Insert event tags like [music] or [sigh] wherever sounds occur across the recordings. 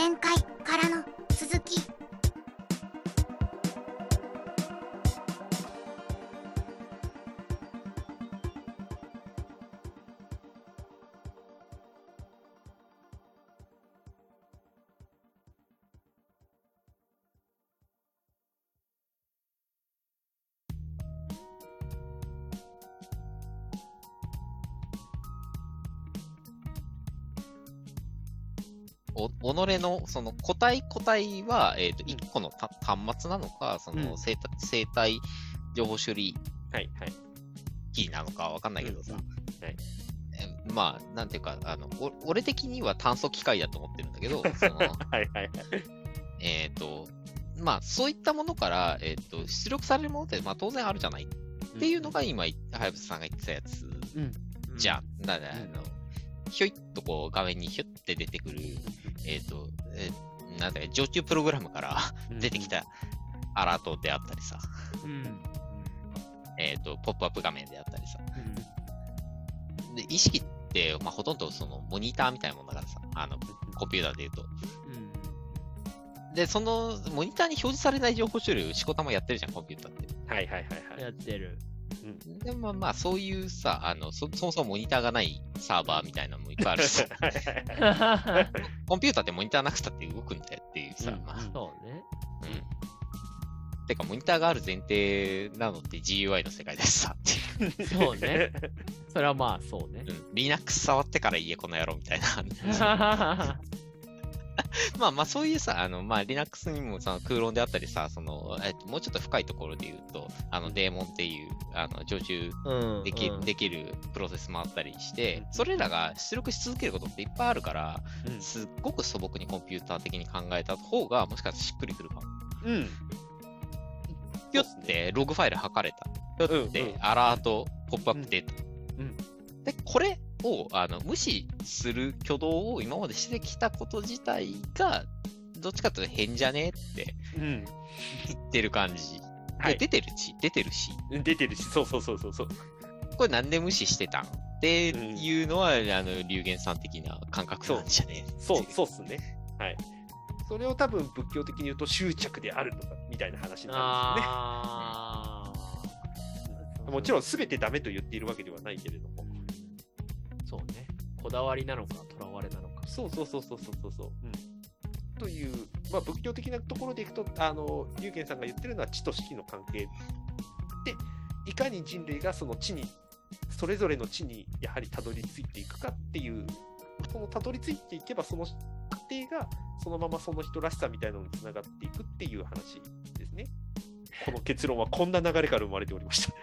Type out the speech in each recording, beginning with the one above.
前回からの続き己のその個体個体は、えっ、と、うん。1個のた端末なのか、そのうん。生態生態情報処理はいはい。機なのかわかんないけどさ、はい。えまあ、なんていうか、あの、お俺的には炭素機械だと思ってるんだけど、[laughs] その、はいはいはい。えっと、まあ、そういったものから、えっ、と、出力されるものって、まあ、当然あるじゃない。っていうのが今、はやぶささんが言ってたやつ。うん。じゃん。なんだ、あうんの、ひょいっとこう、画面にひょって出てくる、えっ、と、えーなんだか、常駐プログラムからうん出てき。たアラートであったりさ、うん。えっ、と、ポップアップ画面であったりさ。で、意識って、まあ、ほとんどその、モニターみたいなもんだからさ、あの、コンピューターで言うと。うん。で、その、モニターに表示されない情報処理をしこたまやってるじゃん、コンピューターって。はいはいはいはい。やってる。で、まあまあ、そういうさ、あの、そそもそもモニターがないサーバーみたいなのもいっぱいあるしさ、[laughs] コンピューターってモニターなくたって動くんだよっていうさ、うんまあ、そうね。うん。てか、モニターがある前提なのって GUI の世界ですさ、っていう。そうね。それはまあ、そうね。うん。Linux 触ってから言え、この野郎みたいな。[laughs] [laughs] まあまあ、そういうさ、あの、まあ、Linux にもその空論であったりさ、その、えっと、もうちょっと深いところで言うと、あの、デーモンっていう、あの、常駐うん。でき,、うんできるプロセスもあったりしてう、んそれらが出力し続けることっていっぱいあるから、うんすっごく素朴にコンピューター的に考えた方が、もしかしたらしっくりくるかも。うん。ぴょって、ログファイル測れた。ぴょってアラート、ポップアップ出た。うんで、これをあの無視する挙動を今までしてきたこと自体が、どっちかというと変じゃねってうん。言ってる感じ。はいで出てるし、出てるし、出てるし、そうそうそうそうそう。これなんで無視してたんっていうのは、あの、龍玄さん的な感覚なんじゃねそう、そうっすね。はい。それを多分仏教的に言うと執着であるとかみたいな話になんですよね。もちろん全てダメと言っているわけではないけれども。そうね。こだわりなのか、とらわれなのか。そうそうそうそうそうそうう。うん。という、まあ仏教的なところでいくと、あの、龍玄さんが言ってるのは知と識の関係で、いかに人類がその知に、それぞれの知にやはりたどり着いていくかっていう、そのたどり着いていけば、その過程がそのままその人らしさみたいなのにつながっていくっていう話ですね。この結論はこんな流れから生まれておりました。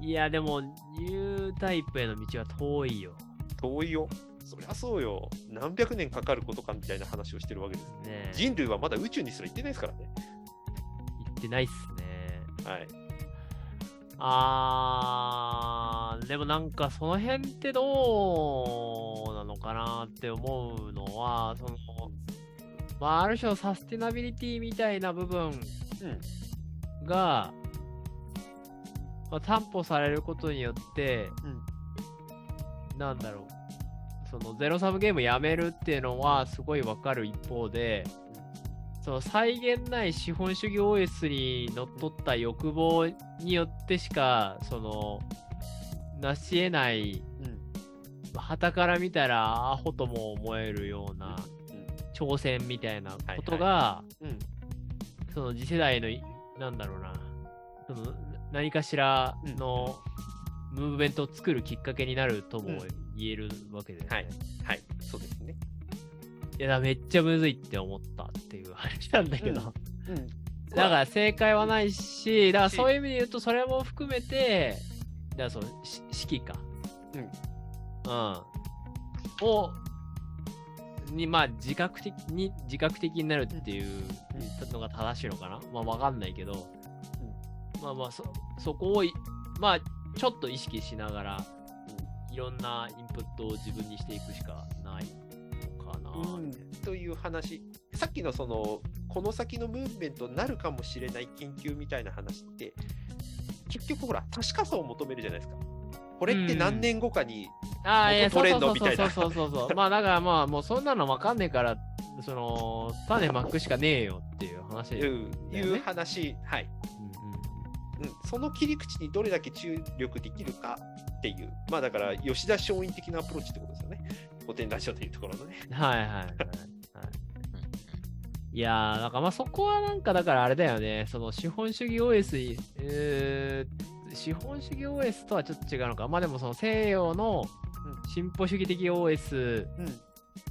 いや、でも、ニュータイプへの道は遠いよ。遠いよ。そりゃそうよ。何百年かかることかみたいな話をしてるわけです。ね人類はまだ宇宙にすら行ってないですからね。言ってないっすね。はい。あー、でもなんかその辺ってどうなのかなって思うのは、その、まあ、ある種のサスティナビリティみたいな部分うん。が、まあ、担保されることによって、なんだろう、そのゼロサムゲームやめるっていうのはすごいわかる一方で、その際限ない資本主義 OS にのっとった欲望によってしか、その、成し得ない、うん。旗から見たらアホとも思えるような挑戦みたいなことが、うん。その次世代のい、なんだろうな、その何かしらのムーブメントを作るきっかけになるとも言えるわけで、ねはいはい。そうですね。いや、めっちゃむずいって思ったっていう話なんだけど、うん。だから正解はないし、だからしそういう意味で言うと、それも含めて、だからその、し式か。うん。うん。を、に、まあ、自覚的に、自覚的になるっていうのが正しいのかなまあ、わかんないけど、まあまあ、そ、そこをい、まあ、ちょっと意識しながら、いろんなインプットを自分にしていくしかないのかな、うんという話。さっきのその、この先のムーブメントになるかもしれない研究みたいな話って、結局ほら、確かさを求めるじゃないですか。これって何年後かに元トレそうそうンドみたいなそうそうそうそう。まあ、だからまあ、もうそんなのわかんねえから、その、種まくしかねえよっていう話。ねいう話、はい、うん。その切り口にどれだけ注力できるかっていう、まあだから、吉田松陰的なアプローチってことですよね。古典ラジオというところのね。うんはいはいはい。はいうんいやー、なんかまあそこはなんかだからあれだよね、その資本主義 OS に、えー資本主義 OS とはちょっと違うのか。まあでもその西洋の進歩主義的 OS、うん。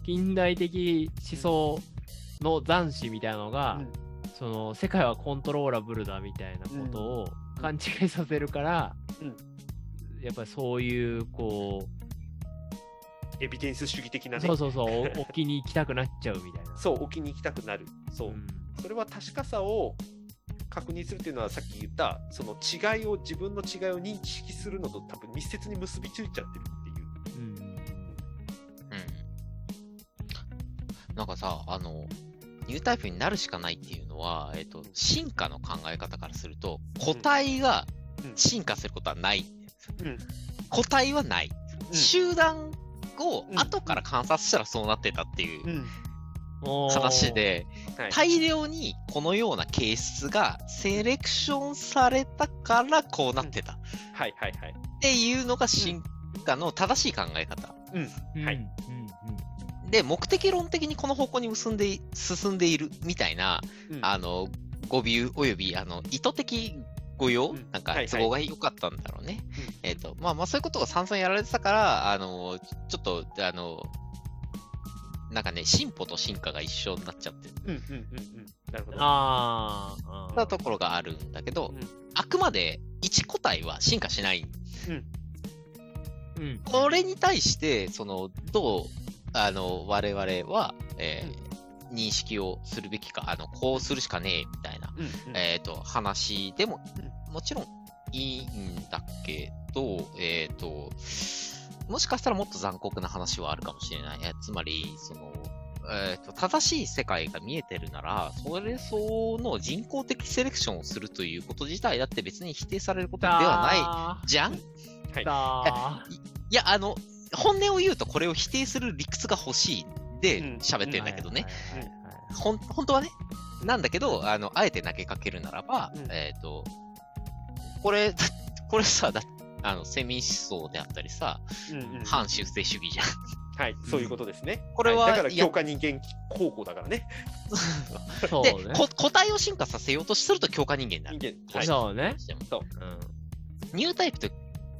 近代的思想の斬視みたいなのが、その世界はコントローラブルだみたいなことを勘違いさせるから、うんやっぱりそういうこエビデンス主義的なう、ね。そうそうそう、お [laughs] 置きに行きたくなっちゃうみたいな。そう、置きに行きたくなる。そう。んそれは確かさを確認するっていうのはさっき言ったその違いを自分の違いを認識するのと多分密接に結びついちゃってるっていう。うんうん。なんかさ、あの、ニュータイプになるしかないっていうのは、えっ、と、進化の考え方からすると、個体がうん進化することはない。うん個体はない。集団をうん後から観察したらそうなってたっていう話で、はい大量にこのような形質がセレクションされたからこうなってたっはいはいはい。ていうのが進化の正しい考え方。うん。はい。うんうんで、目的論的にこの方向に結んで進んでいるみたいな、うんあの、語尾および、あの、意図的語用、うんなんかはいはい都合が良かったんだろうね。うんえっ、と、まあまあそういうことが散々やられてたから、あの、ちょっと、あの、なんかね、進歩と進化が一緒になっちゃってうんうんうんうん。なるほど。あーあー。たところがあるんだけど、うんあくまで一個体は進化しない。うん。これに対して、その、どう、あの、我々は、えー認識をするべきか、あの、こうするしかねえ、みたいな、うんうん。えっ、と、話でも、もちろんいいんだけど、えっ、と、もしかしたらもっと残酷な話はあるかもしれない。えつまり、その、えーと、正しい世界が見えてるなら、それ相応の人工的セレクションをするということ自体だって別に否定されることではないじゃん？いはいだや、あの、本音を言うとこれを否定する理屈が欲しいでうん喋ってるんだけどね。ほん、本当はね。なんだけど、あの、あえて投げかけるならば、うんえっ、と、これ、だ [laughs] これさ、だあの、セミ思想であったりさ、うんうん反出世主義じゃん。はい、そういうことですね。これはいだからや強化人間高校だからね。で、[laughs] そうね。こ個体を進化させようとすると強化人間になる。人間。はい。そうね。でもうんニュータイプと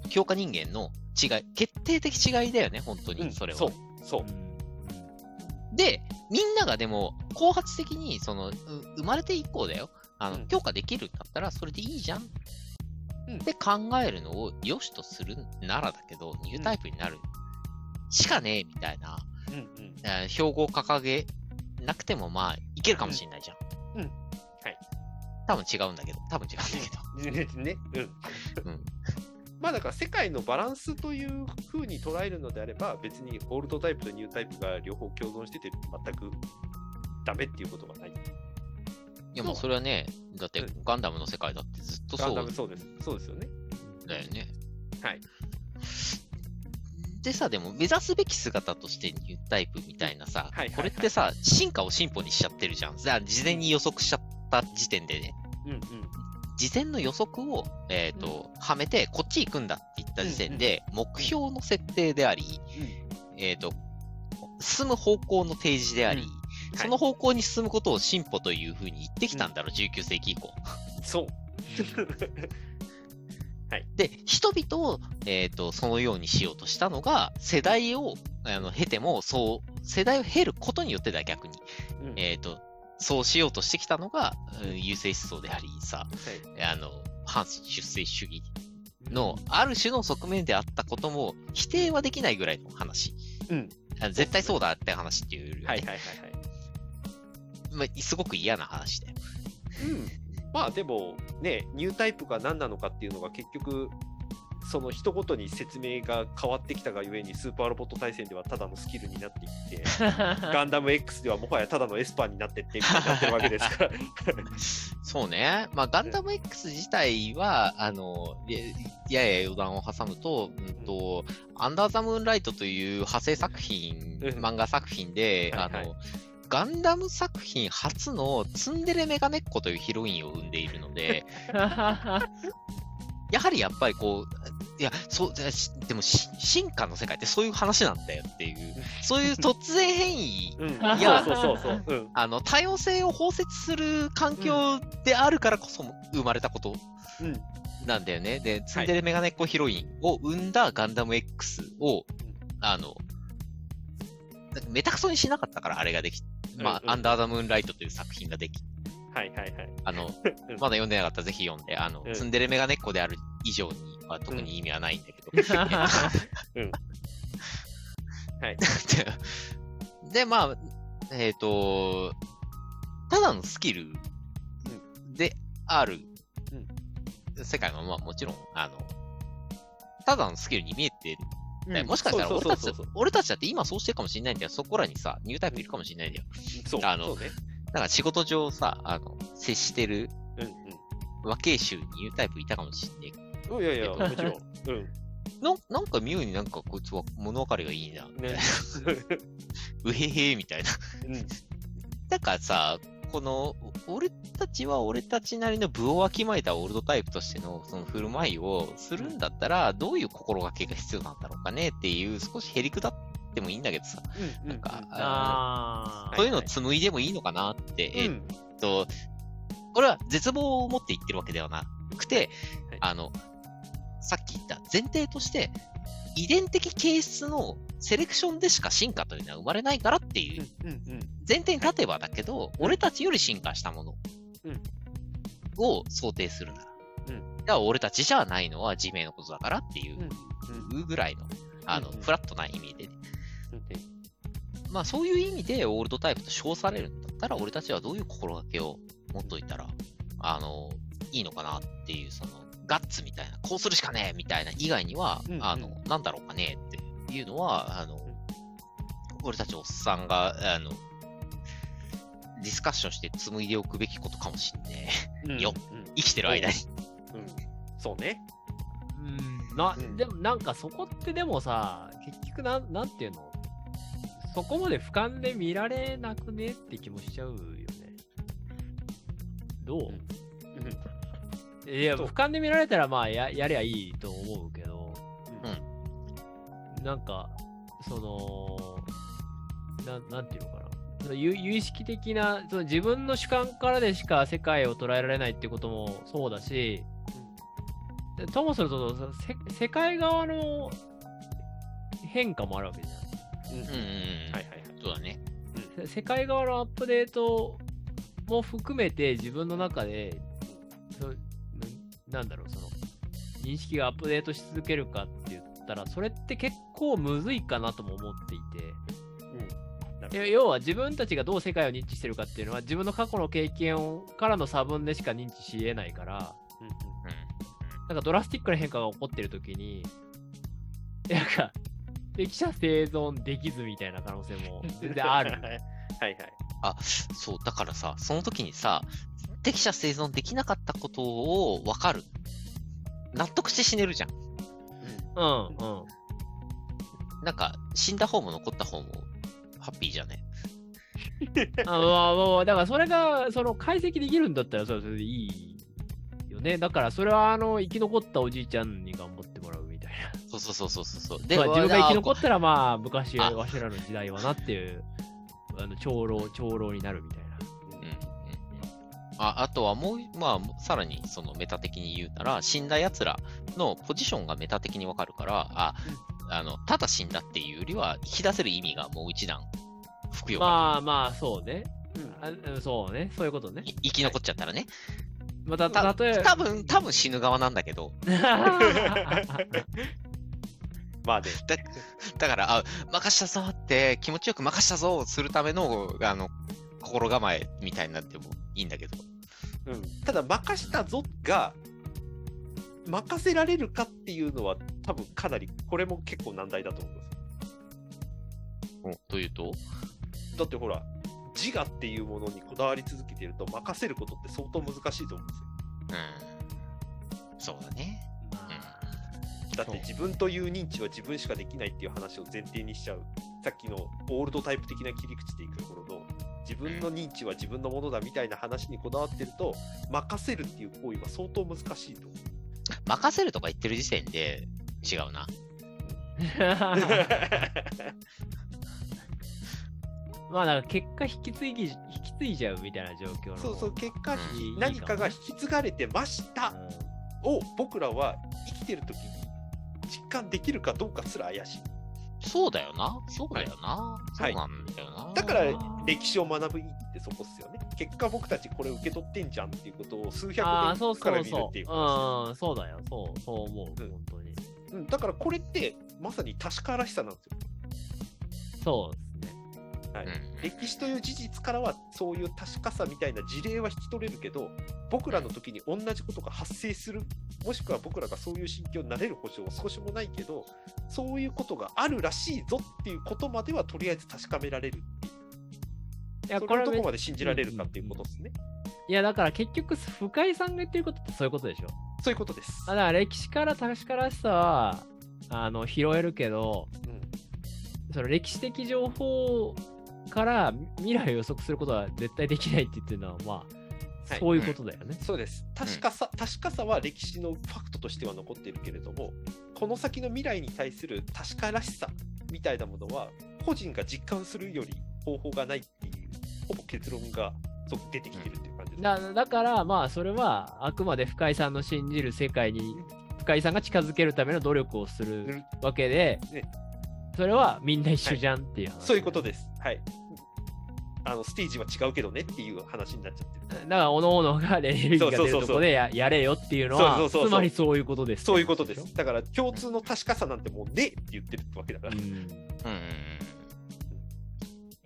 強化人間の違い、決定的違いだよね、本当に、うんそれは。そう。そう。で、みんながでも、後発的に、その、う生まれて以降だよ。あの、うん強化できるんだったら、それでいいじゃん。うんって考えるのを良しとするならだけど、ニュータイプになるしかねえ、みたいな、うんうん。えー標語を掲げなくても、まあ、いけるかもしれないじゃん。うんうんはい。多分違うんだけど、多分違うんだけど。ね。うん。うんまあだから世界のバランスというふうに捉えるのであれば、別にオールドタイプとニュータイプが両方共存してて全くダメっていうことがない。いや、もうそれはね、だってうんガンダムの世界だってずっとガンそうダムそうです。そうですよね。だよね。はい。でさ、でも目指すべき姿としてニュータイプみたいなさ、はいはいはいこれってさ、進化を進歩にしちゃってるじゃん。じゃあ事前に予測しちゃった時点でね、うんうん。事前の予測を、えっ、と、はめて、こっち行くんだって言った時点で、目標の設定であり、えっ、と、進む方向の提示であり、うん。その方向に進むことを進歩というふうに言ってきたんだろう、19世紀以降。そう。[laughs] で、人々を、えっ、と、そのようにしようとしたのが、世代を、あの、経ても、そう、世代を経ることによってだ、逆に。うん。えっ、と、そうしようとしてきたのが、うん優勢思想であり、さ、あの、反出世主義の、ある種の側面であったことも、否定はできないぐらいの話。うんあ絶対そうだって話っていうよりはね、はいはいはいはい。まあ、すごく嫌な話だよ。うん。まあでもね、ニュータイプが何なのかっていうのが結局、その人ごとに説明が変わってきたがゆえにスーパーロボット対戦ではただのスキルになっていって [laughs] ガンダム X ではもはやただのエスパーになってってみたいになってるわけですから。そうね。まあ、ガンダム X 自体は、あの、やや余談を挟むと、うんと、アンダーザムーンライトという派生作品、漫画作品で、あの、ガンダム作品初のツンデレメガネっ子というヒロインを生んでいるので、[laughs] やはりやっぱりこう、いや、そう、でも進化の世界ってそういう話なんだよっていう、そういう突然変異や、あの、多様性を包摂する環境であるからこそ生まれたことなんだよね。で、ツンデレメガネっ子ヒロインを生んだガンダム X を、あの、メタクソにしなかったから、あれができ、まあ、アンダーザムーンライトという作品ができはいはいはい。あの、まだ読んでなかったらぜひ読んで、あの、ツンデレメガネっ子である以上には特に意味はないんだけど。うん。[laughs] はい。[laughs] で、まあ、えっ、ー、と、ただのスキルである世界は、まあもちろん、あの、ただのスキルに見えてる。もしかしたら俺たち、俺たちだって今そうしてるかもしれないんだよ。そこらにさ、ニュータイプいるかもしれないんだよ。そう。あの、ね、だから仕事上さ、あの、接してる、うんうん。和慶州にニュータイプいたかもしんねえ。いやいや、[laughs] もちろん。うん。ななんか妙になんかこいつは物分かりがいいな。ね。[laughs] うへへみたいな。うん。だからさ、この、俺たちは俺たちなりの部をわきまえたオールドタイプとしてのその振る舞いをするんだったら、どういう心がけが必要なんだろうかねっていう、少しへりくだってもいいんだけどさ、うん、なんか、あそういうの紡いでもいいのかなって、えっと、俺は絶望を持って言ってるわけではなくて、あの、さっき言った前提として、遺伝的形質のセレクションでしか進化というのは生まれないからっていう前提に立てばだけど、俺たちより進化したものを想定するなら、うん、俺たちじゃないのは地名のことだからっていうぐらいの、あの、フラットな意味で、ね、まあそういう意味でオールドタイプと称されるんだったら、俺たちはどういう心がけを持っといたら、あの、いいのかなっていう、その、ガッツみたいな、こうするしかねえみたいな以外には、うんうん、あの、なんだろうかねっていうのは、あの、俺たちおっさんが、あの、ディスカッションして紡いでおくべきことかもしんねえ、うん、よ、うん、生きてる間に。う。ん、そうね。うん、な、でもなんかそこってでもさ、結局なん、なんていうの？そこまで俯瞰で見られなくねって気もしちゃうよね。どう、うん、いや、俯瞰で見られたらまあややりゃいいと思うけど、うん、なんか、その、ななんていうのかな。その有有意識的なその自分の主観からでしか世界を捉えられないってこともそうだし、うん、ともすると世界側の変化もあるわけじゃん。うんうんうん。はいはいはい。そうだね。世界側のアップデートも含めて自分の中で、そなんだろう、その、認識がアップデートし続けるかって言ったら、それって結構むずいかなとも思っていて、うん、要は自分たちがどう世界を認知してるかっていうのは、自分の過去の経験からの差分でしか認知し得ないから、うんうん、なんかドラスティックな変化が起こってる時に、なんか、適者生存できずみたいな可能性も全然ある。[laughs] はいはい。あ、そう、だからさ、その時にさ、適者生存できなかったことを分かる。納得して死ねるじゃん。うん、うん。なんか、死んだ方も残った方も、ハッピーじゃね？[laughs] あまあ、だからそれが、その解析できるんだったら、それそれでいいよね。だからそれは、あの、生き残ったおじいちゃんに頑張ってもらうそうそうそうそうそう。で、まあ、自分が生き残ったら、まあ、昔、わしらの時代はなっていう、あの長老、長老になるみたいな。うんうん、ああとはもう、まあ、さらにそのメタ的に言うなら、死んだ奴らのポジションがメタ的にわかるから、あ、あの、ただ死んだっていうよりは、引き出せる意味がもう一段、服用まあまあ、そうね。うん、そうね。そういうことね。生き残っちゃったらね。また、た例え多分、多分死ぬ側なんだけど。[laughs] まあね。だだから、あ、任したぞって気持ちよく任したぞをするための、あの、心構えみたいになってもいいんだけど。うん。ただ、任したぞが、任せられるかっていうのは、多分かなり、これも結構難題だと思います。というと？だってほら、自我っていうものにこだわり続けてると、任せることって相当難しいと思うんですよ。うん。そうだね。まあだって自分という認知は自分しかできないっていう話を前提にしちゃう。さっきのオールドタイプ的な切り口でいくところの、自分の認知は自分のものだみたいな話にこだわってると、任せるっていう行為は相当難しいと。任せるとか言ってる時点で違うな。[laughs] まあ、だから結果引き継ぎ、引き継いじゃうみたいな状況の。そうそう、結果、う何かが引き継がれてましたを僕らは生きてる時に実感できるかどうかすら怪しい。そうだよな。そうだよな。はいそうなんだよな。だから歴史を学ぶ意義ってそこっすよね。結果僕たちこれ受け取ってんじゃんっていうことを数百年からそうそ。見るっていううこうん、そうだよ。そう、そう思う。うん本当に。うんだからこれってまさに確からしさなんですよ。そう。はいうん歴史という事実からはそういう確かさみたいな事例は引き取れるけど僕らの時に同じことが発生するもしくは僕らがそういう心境になれる保証は少しもないけどそういうことがあるらしいぞっていうことまではとりあえず確かめられるいや、そこれめれのとこまで信じられるかっていうことですね。いや、だから結局、深井さんが言ってることってそういうことでしょ。そういうことです。あだから歴史から確からしさは、あの、拾えるけど、うんその歴史的情報から未来を予測することは絶対できないって言ってるのは、まあ、はい。そういうことだよね。そうです。確かさ、確かさは歴史のファクトとしては残っているけれども、この先の未来に対する確からしさみたいなものは、個人が実感するより方法がないっていう、ほぼ結論が出てきてるっていう感じです。だだから、まあ、それはあくまで深井さんの信じる世界に、深井さんが近づけるための努力をするわけで、ねそれはみんな一緒じゃんっていう話、そういうことです。はい。あのステージは違うけどねっていう話になっちゃってる。だから、おのおのがエネルギーが出るとこでややれよっていうのは、そうそうそうそうつまりそういうことです。そういうことです。。だから共通の確かさなんてもうねえって言ってるわけだから。うん、うんうん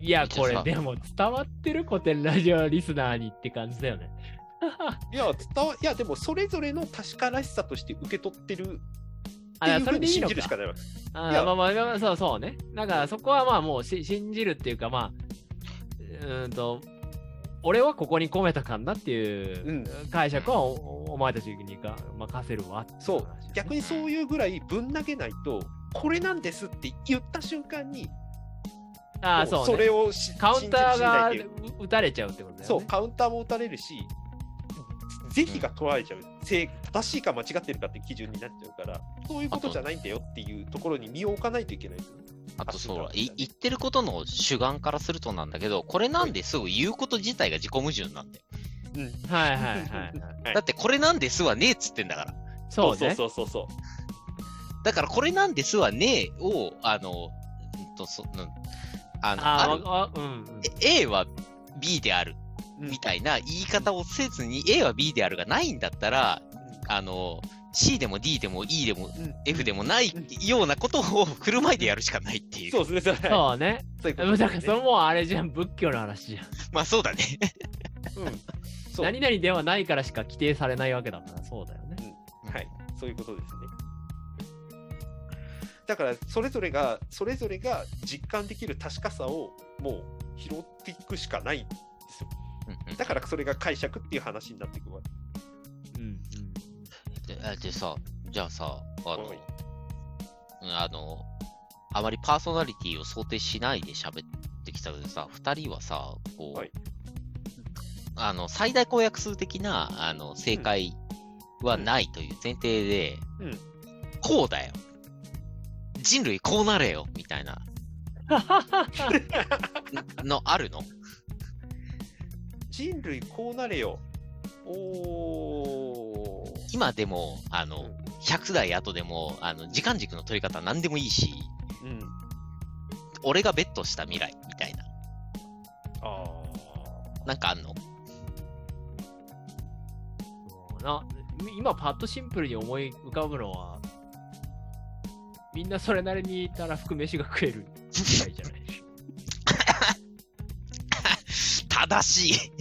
いや、これでも伝わってる古典ラジオリスナーにって感じだよね。[laughs] いや、伝わいやでもそれぞれの確からしさとして受け取ってるあそれでいいのかじるしかないわけ。あまあまあまあ、そうそうね。だからそこはまあもうし信じるっていうかまあ、うーんと、俺はここに込めたかんなっていううん解釈はおお前たちにか任せるわっていそう逆にそういうぐらいぶん投げないと、これなんですって言った瞬間に、ああ、もそう、ね。れをしカウンターが打たれちゃうってことだよね。そう、カウンターも打たれるし、是非が取られちゃう、正正しいか間違ってるかって基準になっちゃうから、そういうことじゃないんだよっていうところに身を置かないといけないですよね。あとそう言ってることの主眼からするとなんだけど、これなんですぐ言うこと自体が自己矛盾なんだよ。うんはいはいはいはい。はいだってこれなんですはねえっつってんだから。そうね。そうそうそうそう。だからこれなんですはねえを、あの、うんとそうんあのうんうん。A は B であるうんみたいな言い方をせずに A は B であるがないんだったら、あの、C でも D でも E でもうん F でもないようなことを振る舞いでやるしかないっていう。そうですね、それそうね。そういうこでもだからそれもうあれじゃん、仏教の話じゃん。まあそうだね。うんそう何々ではないからしか規定されないわけだから、そうだよね。はい、そういうことですね。だから、それぞれが、それぞれが実感できる確かさをもう拾っていくしかないんですよ。うんうん。だから、それが解釈っていう話になっていくわけ。うんうん。であでさ、じゃあさ、あのあの、あまりパーソナリティを想定しないで喋ってきたけどさ、二人はさ、こう、はい。あの、最大公約数的な、あの、正解はないという前提で、うん。こうだよ。人類こうなれよ、みたいな、[laughs] のあるの？人類こうなれよ。おー。今でも、あの、うん100代後でも、あの、時間軸の取り方何でもいいし、うん。俺がベットした未来、みたいな。あなんかあんの？な今パッとシンプルに思い浮かぶのは、みんなそれなりにたらふく飯が食えるぐらいじゃない？正しい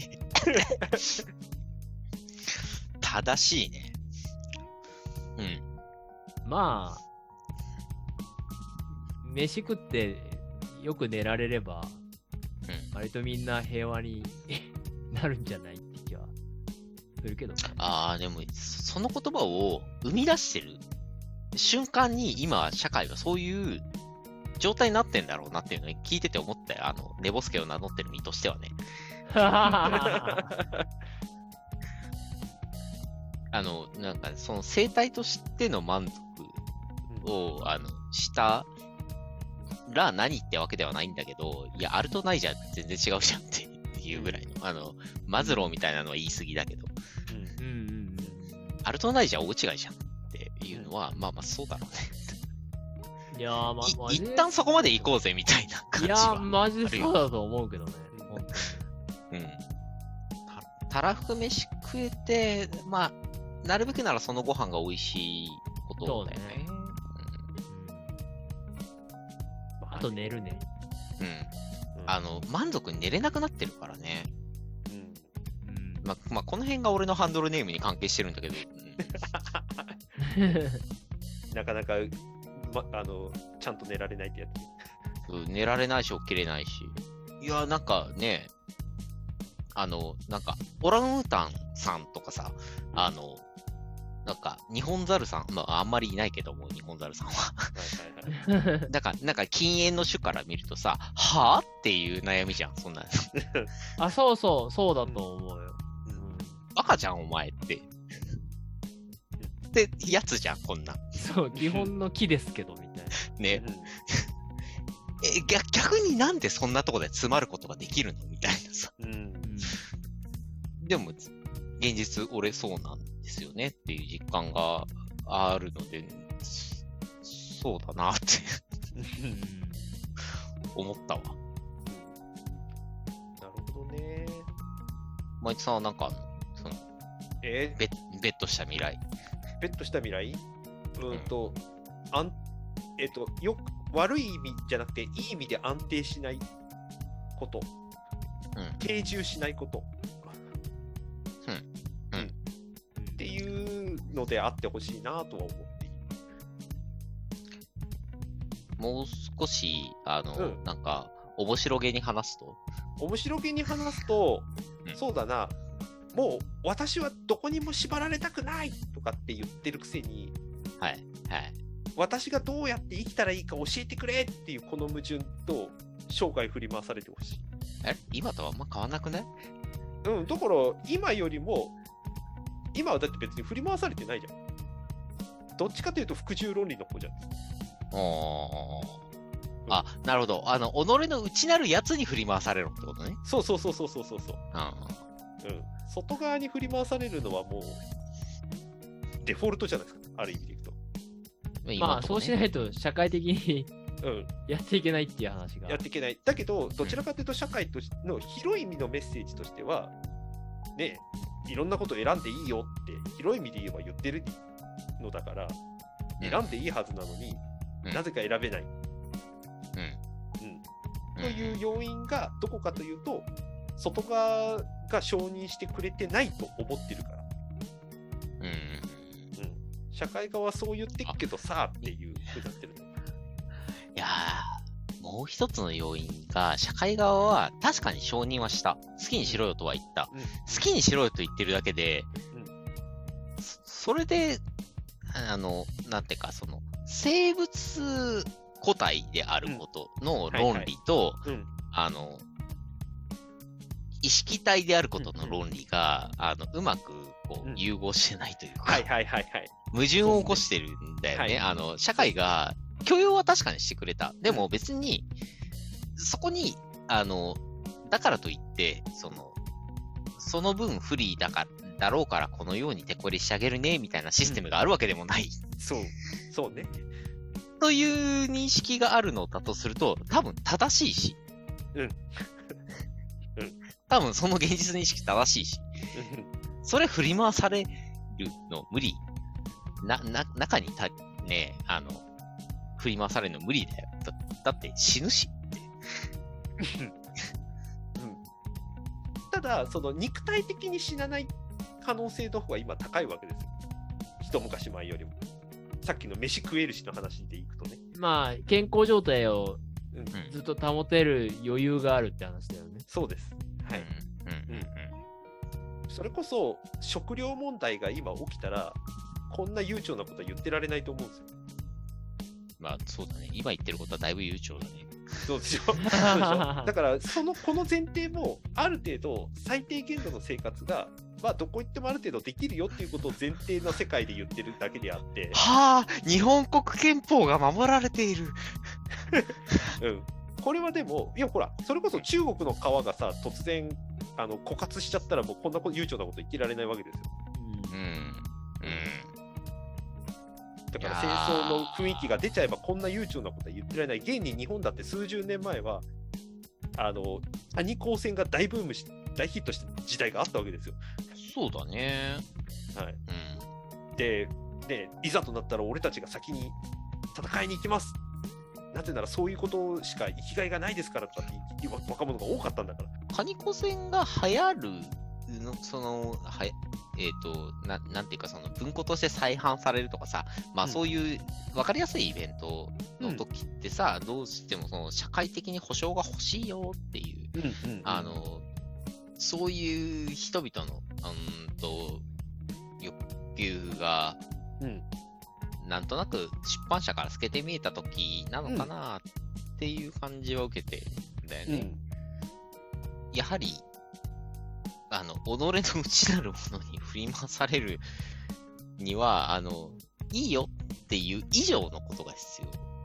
正しいね。うん。まあ、飯食ってよく寝られれば、うん割とみんな平和に [laughs] なるんじゃないって気はするけどね。ああ、でも、そその言葉を生み出してる瞬間に今、社会はそういう状態になってんだろうなっていうのを聞いてて思ったよ。あの、寝ぼすけを名乗ってる身としてはね。[laughs] あの、なんか、その生態としての満足を、あの、したら何ってわけではないんだけど、いや、あるとないじゃ全然違うじゃんっていうぐらいの、あの、マズローみたいなのは言い過ぎだけど、うんうんうんうん。あるとないじゃ大違いじゃんっていうのは、まあまあそうだろうね。いやー、ま、マいジで一旦そこまで行こうぜみたいな感じいやマジでそうだと思うけどね。本うん。たたらふく飯食えて、まあ、なるべくならそのご飯が美味しいことだよね。当にうんあと寝るね。うん。うん。あの、満足に寝れなくなってるからね。うんうん。まあ、まあ、この辺が俺のハンドルネームに関係してるんだけど、[laughs] なかなか、ま、あの、ちゃんと寝られないってやつ。うん寝られないし起きれないし。いや、なんかね、あの、なんか、オランウータンさんとかさ、あの、なんか、日本ザルさん、まあ、あんまりいないけども、日本ザルさんは。だから、なんか禁煙の種から見るとさ、はぁっていう悩みじゃん、そんな。[laughs] あ、そうそう、そうだと思うよ。赤じゃん、お前って。ってやつじゃん、こんなん。そう、基本の木ですけど、みたいな。ね。うんえ、逆逆になんでそんなとこで詰まることができるのみたいなさ。うんうんでも、現実、俺そうなんですよねっていう実感があるので、そそうだなって思ったわ。なるほどね。マイチさんはなんかそのえ？ベッ、ベットした未来。ー、ベットした未来？うーんと、あん、えっ、と、よく、悪い意味じゃなくて、いい意味で安定しないこと。うん。定住しないこと。うん。うん。っていうのであってほしいなとは思っている。もう少し、あの、うん。なんか、面白げに話すと、面白げに話すと、うん。そうだな、もう私はどこにも縛られたくないとかって言ってるくせに、はい、はい。私がどうやって生きたらいいか教えてくれっていうこの矛盾と生涯振り回されてほしい。え？今とはあんま変わんなくない？うん、だから今よりも、今はだって別に振り回されてないじゃん。どっちかというと服従論理の方じゃん。おーあ、なるほど。あの、己の内なるやつに振り回されろってことね。そうそうそうそうそうそうそう。うん。うん。外側に振り回されるのはもう、デフォルトじゃないですか。ある意味でまあ、そうしないと社会的にうん。やっていけないっていう話が。やっていけない。だけど、どちらかというと社会としての広い意味のメッセージとしては、ね、いろんなことを選んでいいよって、広い意味で言えば言ってるのだから、うん選んでいいはずなのに、うんなぜか選べない。うん。うん。という要因がどこかというと、外側が承認してくれてないと思ってるから。うん。うん。うん。社会側はそう言ってっけどさ、っていうふうになってる。いやー、もう一つの要因が、社会側は確かに承認はした。好きにしろよとは言った。うん。好きにしろよと言ってるだけで、うんそそれで、あの、なんていうか、その、生物個体であることの論理と、うん。あの、意識体であることの論理が、あの、うまく、こうう、ん融合してないというか、はいはいはいはい。矛盾を起こしてるんだよね。はいあの、社会が許容は確かにしてくれた。でも別に、そこに、あの、だからといって、その、その分不利だかだろうからこのように手こりしてあげるね、みたいなシステムがあるわけでもない。そう。そうね。[laughs] という認識があるのだとすると、多分正しいし。うん。うん。多分その現実認識正しいし。それ振り回されるの無理。な、な、中にた、ね、あの、振り回されるの無理だよ。だだって死ぬしって。ただ、その肉体的に死なない可能性の方が今高いわけですよ。一昔前よりも。さっきの飯食えるしの話でいくとね。まあ、健康状態をずっと保てる余裕があるって話だよね。そうです。はい。うんうんうんそれこそ食料問題が今起きたら、こんな悠長なことは言ってられないと思うんですよ。まあそうだね。今言ってることはだいぶ悠長だね。そうでしょ？[laughs] そうでしょ？だから、その、この前提も、ある程度、最低限度の生活が、まあ、どこ行ってもある程度できるよっていうことを前提の世界で言ってるだけであって、はあ日本国憲法が守られている。[laughs] うん。これはでも、いや、ほら、それこそ中国の川がさ、突然、あの、枯渇しちゃったら、もうこんなこと悠長なこと言ってられないわけですよ。うん。うん。だから戦争の雰囲気が出ちゃえばこんな悠長なことは言ってられない。現に日本だって数十年前は、あの、谷高戦が大ブームし、大ヒットした時代があったわけですよ。そうだね。はい。うん。で、で、いざとなったら俺たちが先に戦いに行きます。なぜならそういうことしか生きがいがないですからとかって若者が多かったんだから。カニコ戦が流行るの、その、はやえっ、とな、なんていうか、その文庫として再販されるとかさ、まあうん。そういう分かりやすいイベントの時ってさ、どうしてもその社会的に保障が欲しいよっていう、うんうんあ、の、そういう人々の、うーんと、欲求が、うんなんとなく出版社から透けて見えた時なのかなっていう感じは受けてるんだよね。うん。やはり、あの、己の内なるものに振り回されるには、あの、いいよっていう以上のことが必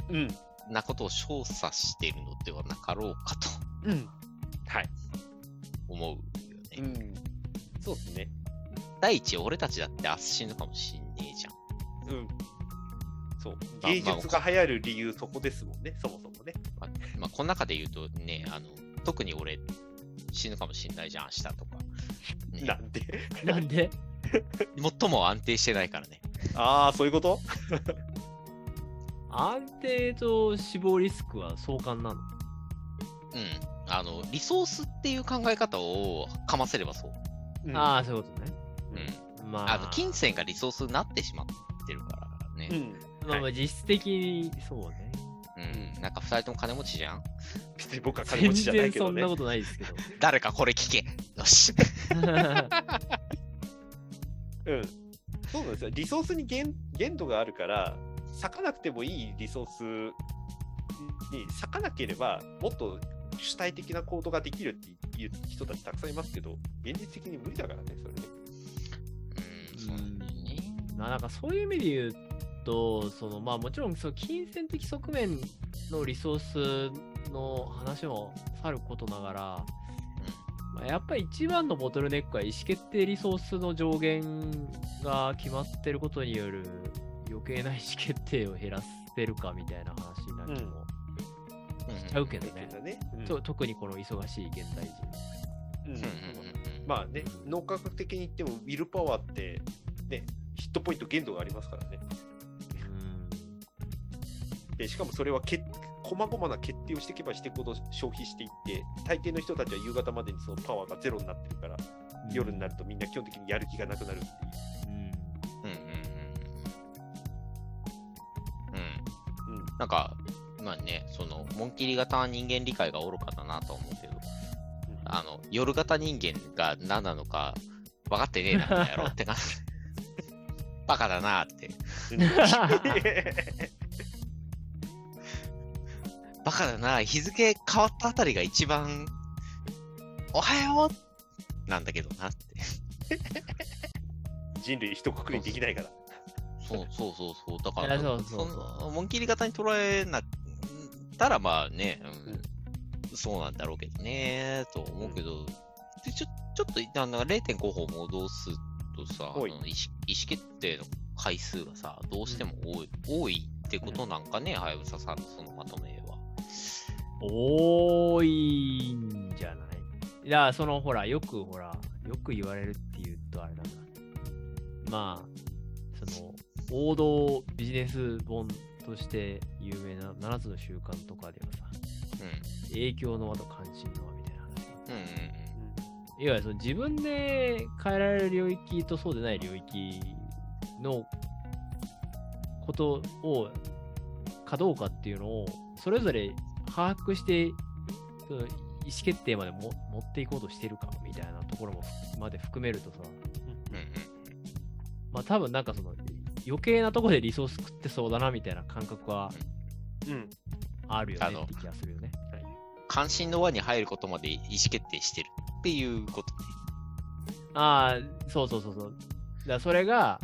うん。要なことを調査しているのではなかろうかとうん。はい。思うよね。うん。そうですね。第一、俺たちだって明日死ぬかもしんねえじゃん。うん。そう。まあ芸術が流行る理由、そこですもんね、そもそもね。まあ、まあ、この中で言うとね、あの、特に俺、死ぬかもしんないじゃん、明日とか。ねなんで？なんで？[laughs] 最も安定してないからね。ああ、そういうこと？[laughs] 安定と死亡リスクは相関なの？うん。あの、リソースっていう考え方をかませればそう。うんああ、そういうことね。うん。まあ、あの、金銭がリソースになってしまってるからね。うん。まあまあ実質的にそうね。うん。なんか二人とも金持ちじゃん別に僕は金全持ちじゃないけどね然そんな。ことないですけど。[laughs] 誰かこれ聞け。よし。[laughs] うん。そうなんですよ。リソースに限限度があるから、割かなくてもいいリソースに割かなければ、もっと主体的な行動ができるっていう人たちたくさんいますけど、現実的に無理だからね、それね。うん、そうね。まあなんかそういう意味で言うと、そのまあもちろんその金銭的側面のリソースの話もさることながら、まあ、やっぱり一番のボトルネックは意思決定リソースの上限が決まってることによる余計な意思決定を減らせるかみたいな話になるのもうん。しちゃうけどね。だね。うん。と特にこの忙しい現代人。うん。うん。うん。うん。うん。まあね、脳科学的に言っても、ウィルパワーって、ね、ヒットポイント限度がありますからね。でしかもそれはけ細々な決定をしていけばしていくほど消費していって、大抵の人たちは夕方までにそのパワーがゼロになってるから、夜になるとみんな基本的にやる気がなくなるっていう。うんうんうんうんうん。うん。うんなんか、まあね、その、モンキリ型人間理解が愚かだなと思うけど、あの、夜型人間が何なのか分かってねえな、この野郎って感じ。[laughs] バカだなって。[laughs] バカだな、日付変わったあたりが一番、おはようなんだけどなって。[laughs] 人類一括りにできないから。そうそうそうそう。だから、そうそうそうの、モンキリ型に捉えなったら、まあね、うん、そうなんだろうけどね、と思うけど、でちょちょっと、あの0.5歩戻すとさ、意思意思決定の回数がさ、どうしても多い,、多いってことなんかね、はやぶささんのそのまとめは。多いんじゃない？いや、そのほら、よくほら、よく言われるって言うとあれなんだ。まあ、その、王道ビジネス本として有名な7つの習慣とかではさ、う影響の輪と関心の輪みたいな話。ん。うんうんいわゆるその自分で変えられる領域とそうでない領域のことを、かどうかっていうのを、それぞれ把握して、その意思決定までも持っていこうとしてるかみたいなところもまで含めるとさ、うんうんまあ多分なんかその余計なところでリソース食ってそうだなみたいな感覚はうん。あるよあのねって気がするよね。関心の輪に入ることまで意思決定してるっていうことね。ああ、そうそうそうそう。だそれが、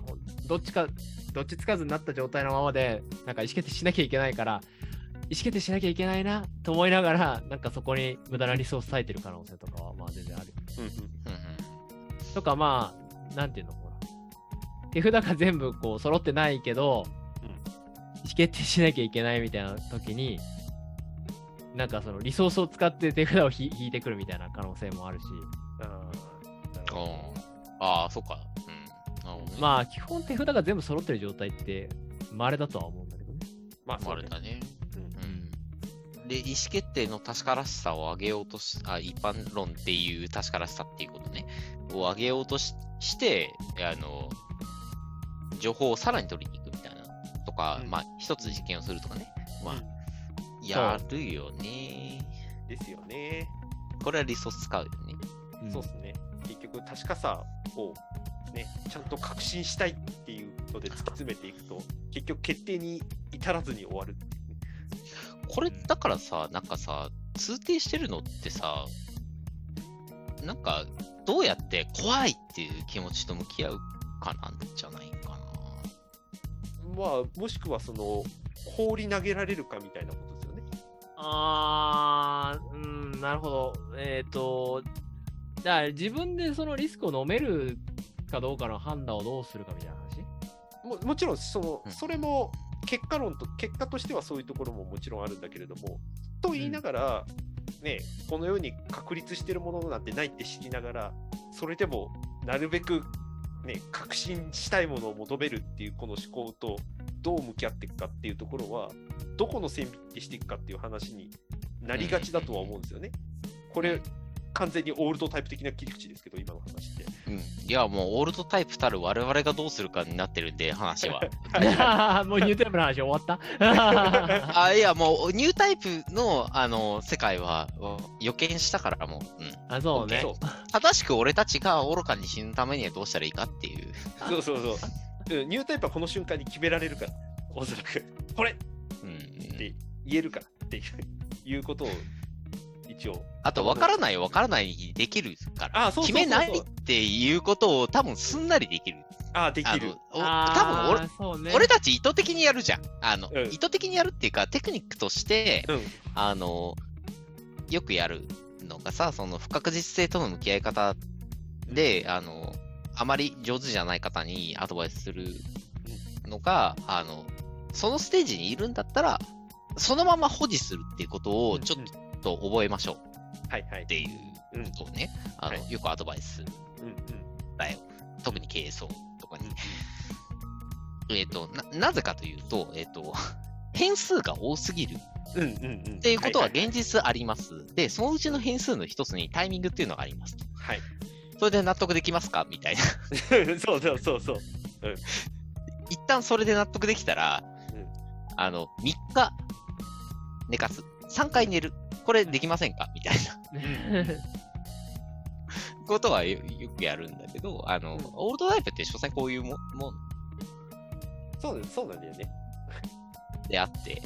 どっちか、どっちつかずになった状態のままで、なんか意思決定しなきゃいけないから、意思決定しなきゃいけないなと思いながら、なんかそこに無駄なリソース割いてる可能性とかは、まあ全然ある。うんうん。うんうんとかまあ、なんていうの、ほら。手札が全部こう揃ってないけど、うん意思決定しなきゃいけないみたいな時に、なんかそのリソースを使って手札をひ引いてくるみたいな可能性もあるし、あーなるほどおーああ、そっか。うん。まあ基本手札が全部揃ってる状態って、稀だとは思うんだけどね。まあ、まれだね。で、意思決定の確からしさを上げようとし、あ、一般論っていう確からしさっていうことね、を上げようとしして、あの、情報をさらに取りに行くみたいな、とか、うんまあ、一つ実験をするとかね。まあ、うんやるよね。ですよね。これはリソース使うよね。うんそうですね。結局、確かさを、ね、ちゃんと確信したいっていうので突き詰めていくと、結局決定に至らずに終わるっていうね。これ、だからさ、なんかさ、通底してるのってさ、なんか、どうやって怖いっていう気持ちと向き合うかなんじゃないかな。まあ、もしくはその、放り投げられるかみたいなことですよね。あー、うん、なるほど。えっ、と、だから自分でそのリスクを飲めるかどうかの判断をどうするかみたいな話？ももちろんその、うんそれも結果論と結果としてはそういうところももちろんあるんだけれどもと言いながら、ねこのように確立してるものなんてないって知りながらそれでもなるべくね確信したいものを求めるっていうこの思考とどう向き合っていくかっていうところはどこの線引きしていくかっていう話になりがちだとは思うんですよね。これ完全にオールドタイプ的な切り口ですけど今の話って。うん。いや、もう、オールドタイプたる我々がどうするかになってるんで、話は。[laughs] [laughs] もうニュータイプの話終わった？[laughs] あ、いや、もう、ニュータイプの、あの、世界は、予見したから、もう、うん。あ、そうね。正しく俺たちが愚かに死ぬためにはどうしたらいいかっていう。そうそうそう。うんニュータイプはこの瞬間に決められるから、おそらく。これうんって言えるからっていういうことを一応。あと、わからない、わからないにできるから。あそうそうそうそう決めないっていうことを多分すんなりできる。あできる多分俺ね。俺たち意図的にやるじゃん。あの、うん意図的にやるっていうか、テクニックとして、うん。あの、よくやるのがさ、その不確実性との向き合い方で、あの、あまり上手じゃない方にアドバイスするのが、あの、そのステージにいるんだったら、そのまま保持するっていうことをちょっと覚えましょうはいはいっ。ていうことをね、あの、はいよくアドバイス。だよ。特に経営層とかに。えっ、とな、なぜかというと、えっ、と、[laughs] 変数が多すぎるうんうんうん。っていうことは現現実あります。で、そのうちの変数の一つにタイミングっていうのがあります。はい。それで納得できますか？みたいな。[laughs] そうそうそうそう。一旦それで納得できたら、うんあの、3日寝かす。3回寝る。これできませんか？みたいなことはよよくやるんだけど、あの、うんオールドタイプって所詮こういうももんそうそうなんだよね。であって、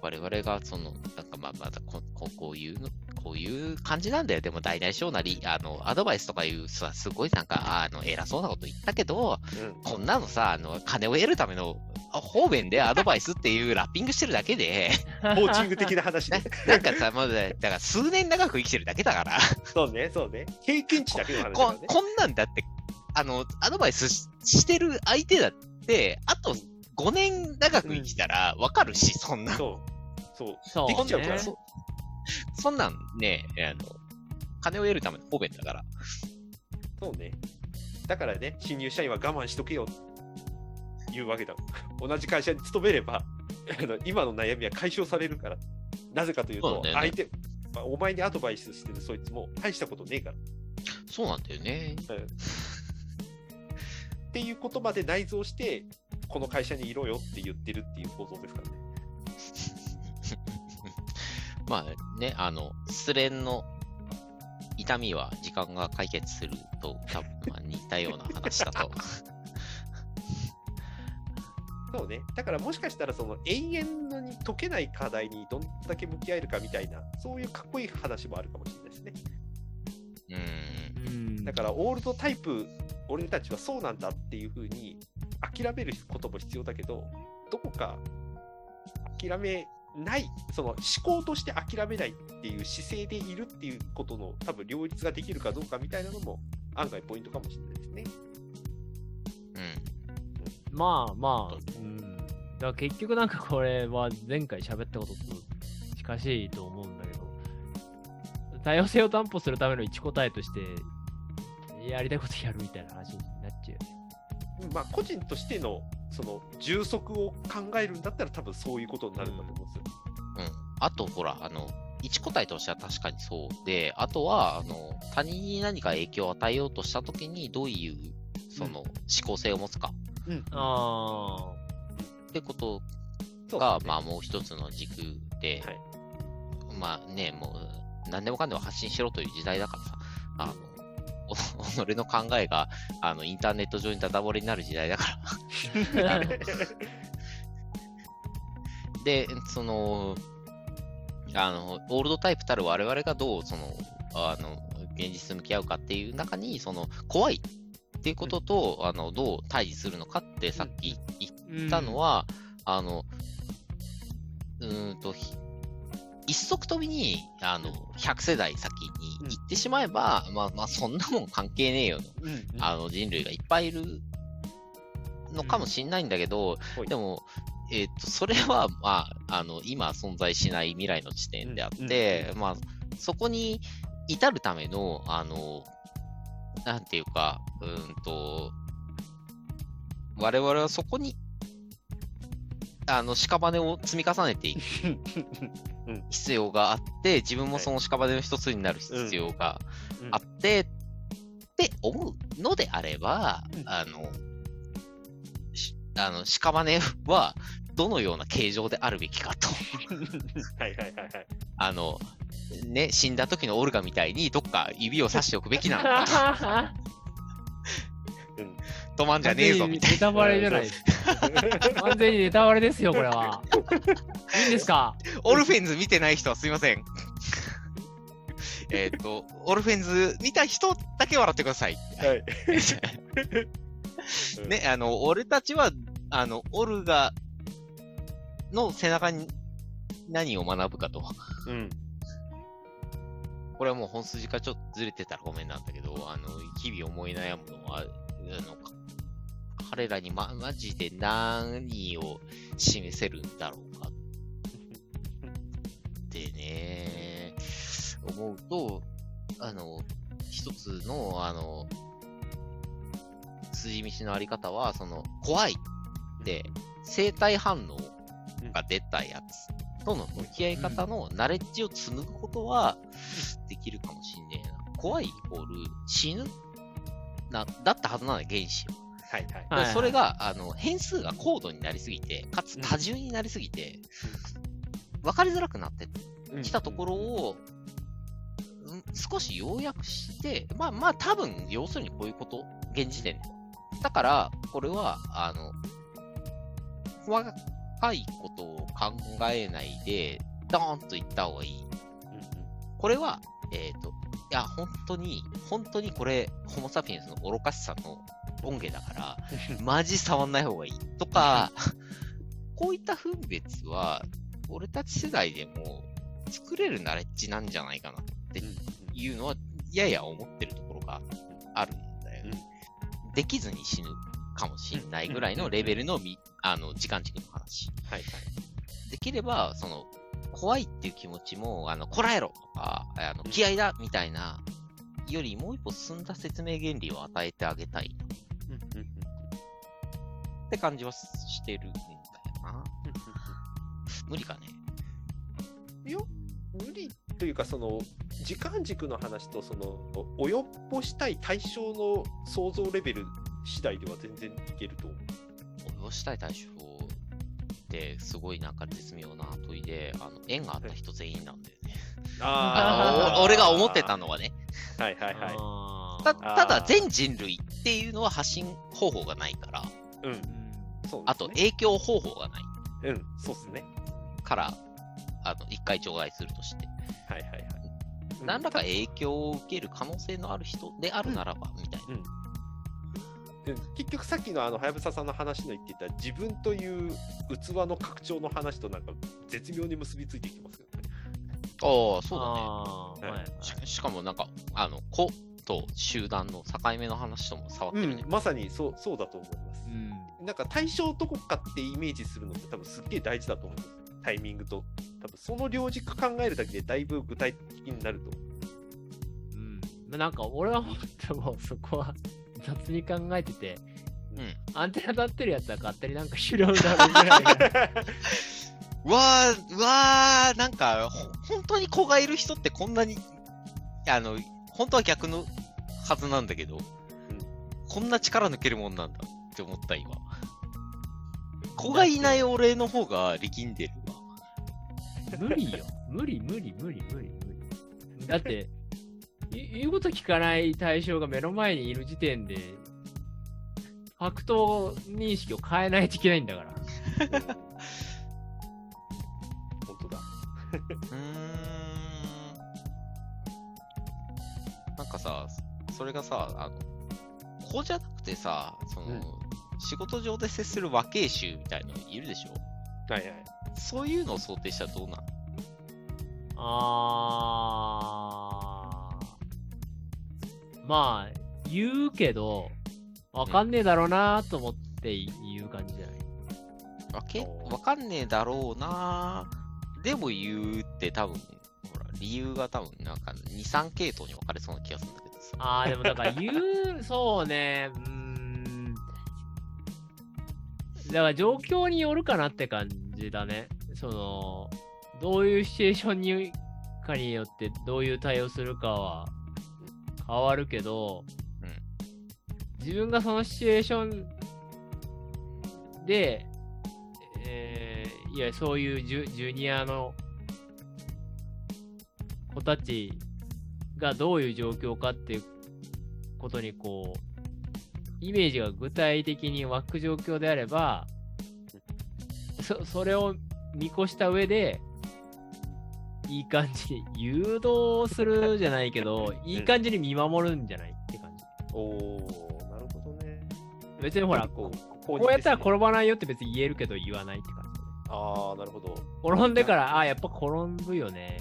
我々がその、なんかまあまだこここういうの、こういう感じなんだよ。でも大なり小なり、あの、アドバイスとかいうさ、すごいなんか、あの、偉そうなこと言ったけど、うん。こんなのさ、あの、金を得るためのあ方便でアドバイスっていうラッピングしてるだけで、コーチング的な話なね。なんかさ、もうだだから数年長く生きてるだけだから、そうね、そうね。経験値だけの話だかこらね。こんなんだって、あの、アドバイスししてる相手だって、あと5年長く生きたらわかるし、そんな。そう。そう。そうできちゃうからねそそんなんね、あの、金を得るための方便だから。そうね。だからね、新入社員は我慢しとけよ言うわけだ。[laughs] 同じ会社に勤めれば、あの今の悩みは解消されるから。なぜかというと、ね相手、まあお前にアドバイスしてるそいつも大したことねえから。そうなんだよね。っていうことまで内蔵して、この会社にいろよって言ってるっていう構造ですからね。[laughs] まあね、あの、失恋の痛みは時間が解決すると、多分まあ似たような話だと。そうね。だからもしかしたらその永遠のに解けない課題にどんだけ向き合えるかみたいな、そういうかっこいい話もあるかもしれないですね。うん。うんだからオールドタイプ、俺たちはそうなんだっていうふうに諦めることも必要だけど、どこか諦めない、その思考として諦めないっていう姿勢でいるっていうことの多分両立ができるかどうかみたいなのも案外ポイントかもしれないですね。うん。まあまあ、うん。だから結局なんかこれは前回喋ったことと近しいと思うんだけど、多様性を担保するための一答えとして、やりたいことやるみたいな話になっちゃうよね。まあ個人としてのその充足を考えるんだったら多分そういうことになるんだと思うんですよ。うん。あと、ほら、あの、一個体としては確かにそうで、あとは、あの、他人に何か影響を与えようとしたときに、どういう、その、思考性を持つかうん。あってことが、ね。まあ、もう一つの軸で、はい。まあね、もう、何でもかんでも発信しろという時代だからさ、あの、お己の考えが、あの、インターネット上にダダ漏れになる時代だから。[laughs] で、その、あの、オールドタイプたる我々がどう、その、あの、現実と向き合うかっていう中に、その、怖いっていうことと、あの、どう対峙するのかってさっき言ったの、は、あの、うーんと、ひ一足飛びに、あの、100世代先に行ってしまえば、まあまあ、そんなもん関係ねえよあの、人類がいっぱいいるのかもしんないんだけど、はいでも、えっ、と、それは、まあ、あの、今存在しない未来の地点であって、まあ、そこに至るための、あの、なんていうか、うーんと、我々はそこに、あの、屍を積み重ねていく必要があって、自分もその屍の一つになる必要がうん。あって、って思うのであれば、うん。あの、しあの、屍はどのような形状であるべきかと。[laughs] はいはいはいはい。あの、ね、死んだ時のオルガみたいにどっか指を刺しておくべきなのか [laughs] うんと。止まんじゃねえぞみたいネタバレじゃないですか。[laughs] 完全にネタバレですよ、これは。いいんですか？な。オルフェンズ見てない人はすいません。えっと、オルフェンズ見た人だけ笑ってください。はい。[laughs] ね、あの、俺たちは、あの、オルガの背中に何を学ぶかと。うん。これはもう本筋がちょっとずれてたらごめんなんだけど、あの、日々思い悩むのは、あの、彼らにま、マジで何を示せるんだろうか。ってね、思うと、あの、一つの、あの、筋道のあり方は、その、怖いって、生体反応が出たやつ。との向き合い方のナレッジを紡ぐことはできるかもしんねえな。怖いイコール死ぬ？な、だったはずなんだよ、原子は。はいはい。それが、あの、変数が高度になりすぎて、かつ多重になりすぎて、分かりづらくなってきたところを、うん少し要約して、まあまあ多分、要するにこういうこと、現時点で。だから、これは、あの、細かいことを考えないで、ドーンと言った方がいい。これは、えっ、と、いや、本当に、本当にこれ、ホモ・サピエンスの愚かしさの恩下だから、[laughs] マジ触んない方がいい。とか、こういった分別は、俺たち世代でも作れるナレッジなんじゃないかなっていうのは、やや思ってるところがあるんだよね。できずに死ぬかもしれないぐらいのレベルのみ、あの、時間軸の話。はいはい。できれば、その、怖いっていう気持ちも、あの、こらえろとか、あの、気合だみたいな、よりもう一歩進んだ説明原理を与えてあげたいって感じはしてるんだよな。無理かね。いや、無理というか、その、時間軸の話と、その、及ぼしたい対象の想像レベル次第では全然いけると思う。殺したい対象って、すごいなんか絶妙な問いで、あの縁があった人全員なんだよね。[laughs] あのお俺が思ってたのはね。はいはいはい。たただ、全人類っていうのは発信方法がないから、うん。うんそうあと。影響方法がないうん、そうっすね。から、あの一回除外するとして、はいはいはい。うん何らか影響を受ける可能性のある人であるならば、みたいな。うん結局さっきのあの、はやぶささんの話の言っていた自分という器の拡張の話となんか絶妙に結びついてきますけどね。ああ、そうだね。はいはいししかもなんか、あの、個と集団の境目の話とも触ってるね。まさにそうそうだと思います。うんなんか対象どこかってイメージするのって多分すっげえ大事だと思うんですよ。タイミングと。多分その両軸考えるだけでだいぶ具体的になると思う。なんか俺はもっともうそこは雑に考えてて、うん。アンテナ立ってるやつは勝手になんか狩猟だろうぐらい [laughs] わー、うわー、なんか、ほ本当に子がいる人ってこんなに、あの、本当は逆のはずなんだけど、こんな力抜けるもんなんだって思った今。子がいない俺の方が力んでるわ。無理よ。無理無理無理無理無理。だって、い言うこと聞かない対象が目の前にいる時点で、ファクト認識を変えないといけないんだから。[laughs] 本当だ。うーん。なんかさ、それがさ、あの、子じゃなくてさ、その、うん仕事上で接する和慶衆みたいのいるでしょ？はいはい。そういうのを想定したらどうなん？あー。まあ、言うけど、わかんねえだろうなと思って言う感じじゃない？わけわかんねえだろうなでも言うって多分、ほら、理由が多分なんか2、3系統に分かれそうな気がするんだけどさ。あー、でもだから言う、そうね、うーん。だから状況によるかなって感じだね。その、どういうシチュエーションにかによってどういう対応するかは変わるけど、うん。自分がそのシチュエーションで、えーいや、そういうジュジュニアの子たちがどういう状況かっていうことにこう、イメージが具体的に湧く状況であれば、そそれを見越した上で、いい感じに誘導するじゃないけど、[laughs] いい感じに見守るんじゃないって感じ。おー、なるほどね。別にほら、ここう、うやったらこ転ばないよって別に言えるけど言わないって感じ。あー、なるほど。転んでから、あやっぱ転ぶよね。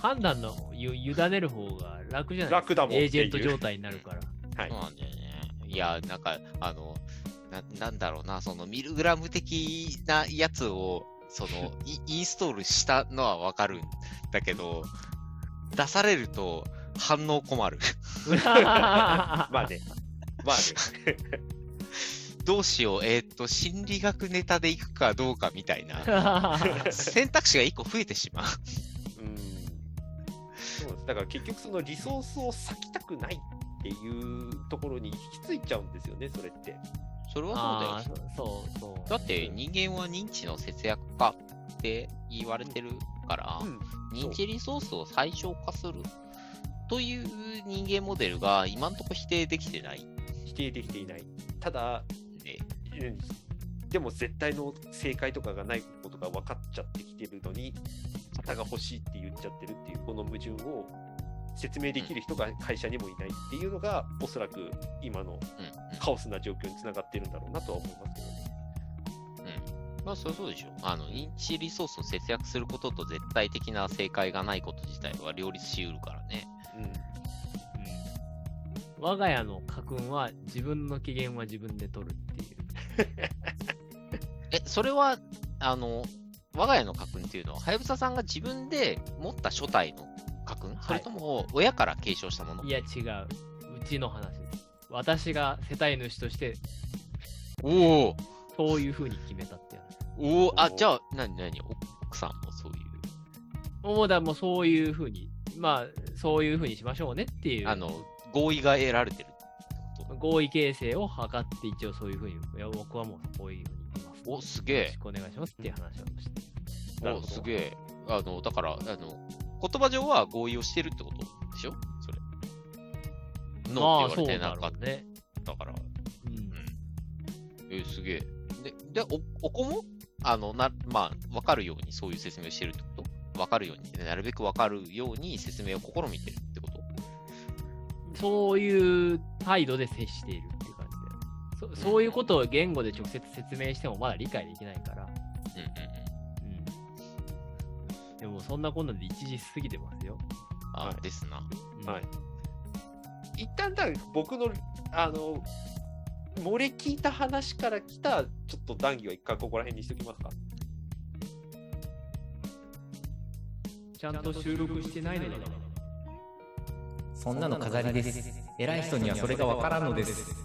判断のゆ委ねる方が楽じゃない楽だもんエージェント状態になるから。はいそう。なんだよね。いや、なんか、あの、ななんだろうな、そのミルグラム的なやつを、その、イインストールしたのはわかるんだけど、出されると反応困る。[laughs] まあね。まあね。どうしよう、えーっと、心理学ネタでいくかどうかみたいな、[laughs] 選択肢が一個増えてしまう。うん。だから結局そのリソースを割きたくないっていうところに行き着いちゃうんですよね、それって。それはあそうだよー。そうそう。だって人間は認知の節約家って言われてるから、うん。認知リソースを最小化するという人間モデルが今んとこ否定できてない否定できていない。ただ、ね。うんでも絶対の正解とかがないことが分かっちゃってきてるのに、型が欲しいって言っちゃってるっていうこの矛盾を説明できる人が会社にもいないっていうのが、おそらく今の。カオスな状況につながってるんだろうなとは思いますけどね。まあ、そりゃそうでしょ。あの、認知リソースを節約することと絶対的な正解がないこと自体は両立しうるからね。うん。うん我が家の家訓は自分の機嫌は自分で取るっていう。[laughs] え、それは、あの、我が家の家訓っていうのは、はやぶささんが自分で持った初代のそれとも親から継承したもの？いや違う。うちの話です。私が世帯主としておおそういう風に決めたっていう話。おおあ、じゃあ、なになに奥さんもそういう？もうだもうそういう風に、まあそういう風にしましょうねっていう。あの、合意が得られてる合意形成を図って一応そういう風に、いや僕はもうこういう風に決お、すげえよろし。くお願いしますっていう話をして。お、すげえ。あの、だから、あの、言葉上は合意をしてるってことでしょ？それ。ノーって言われてなかっうね。たから。うんえーすげえ。で、でお、お子も？あの、な、まあ、わかるようにそういう説明をしてるってこと？わかるように、なるべくわかるように説明を試みてるってこと？そういう態度で接しているっていう感じで。そそういうことを言語で直接説明してもまだ理解できないから。うんうんうん。でもそんなこんなんで1時過ぎてますよ。あ、はいですな。うんはい。一旦だ僕のあの漏れ聞いた話から来たちょっと談義は一回ここら辺にしときますか。ちゃんと収録してないのだ。そんなの飾りです。偉い人にはそれがわからんのです。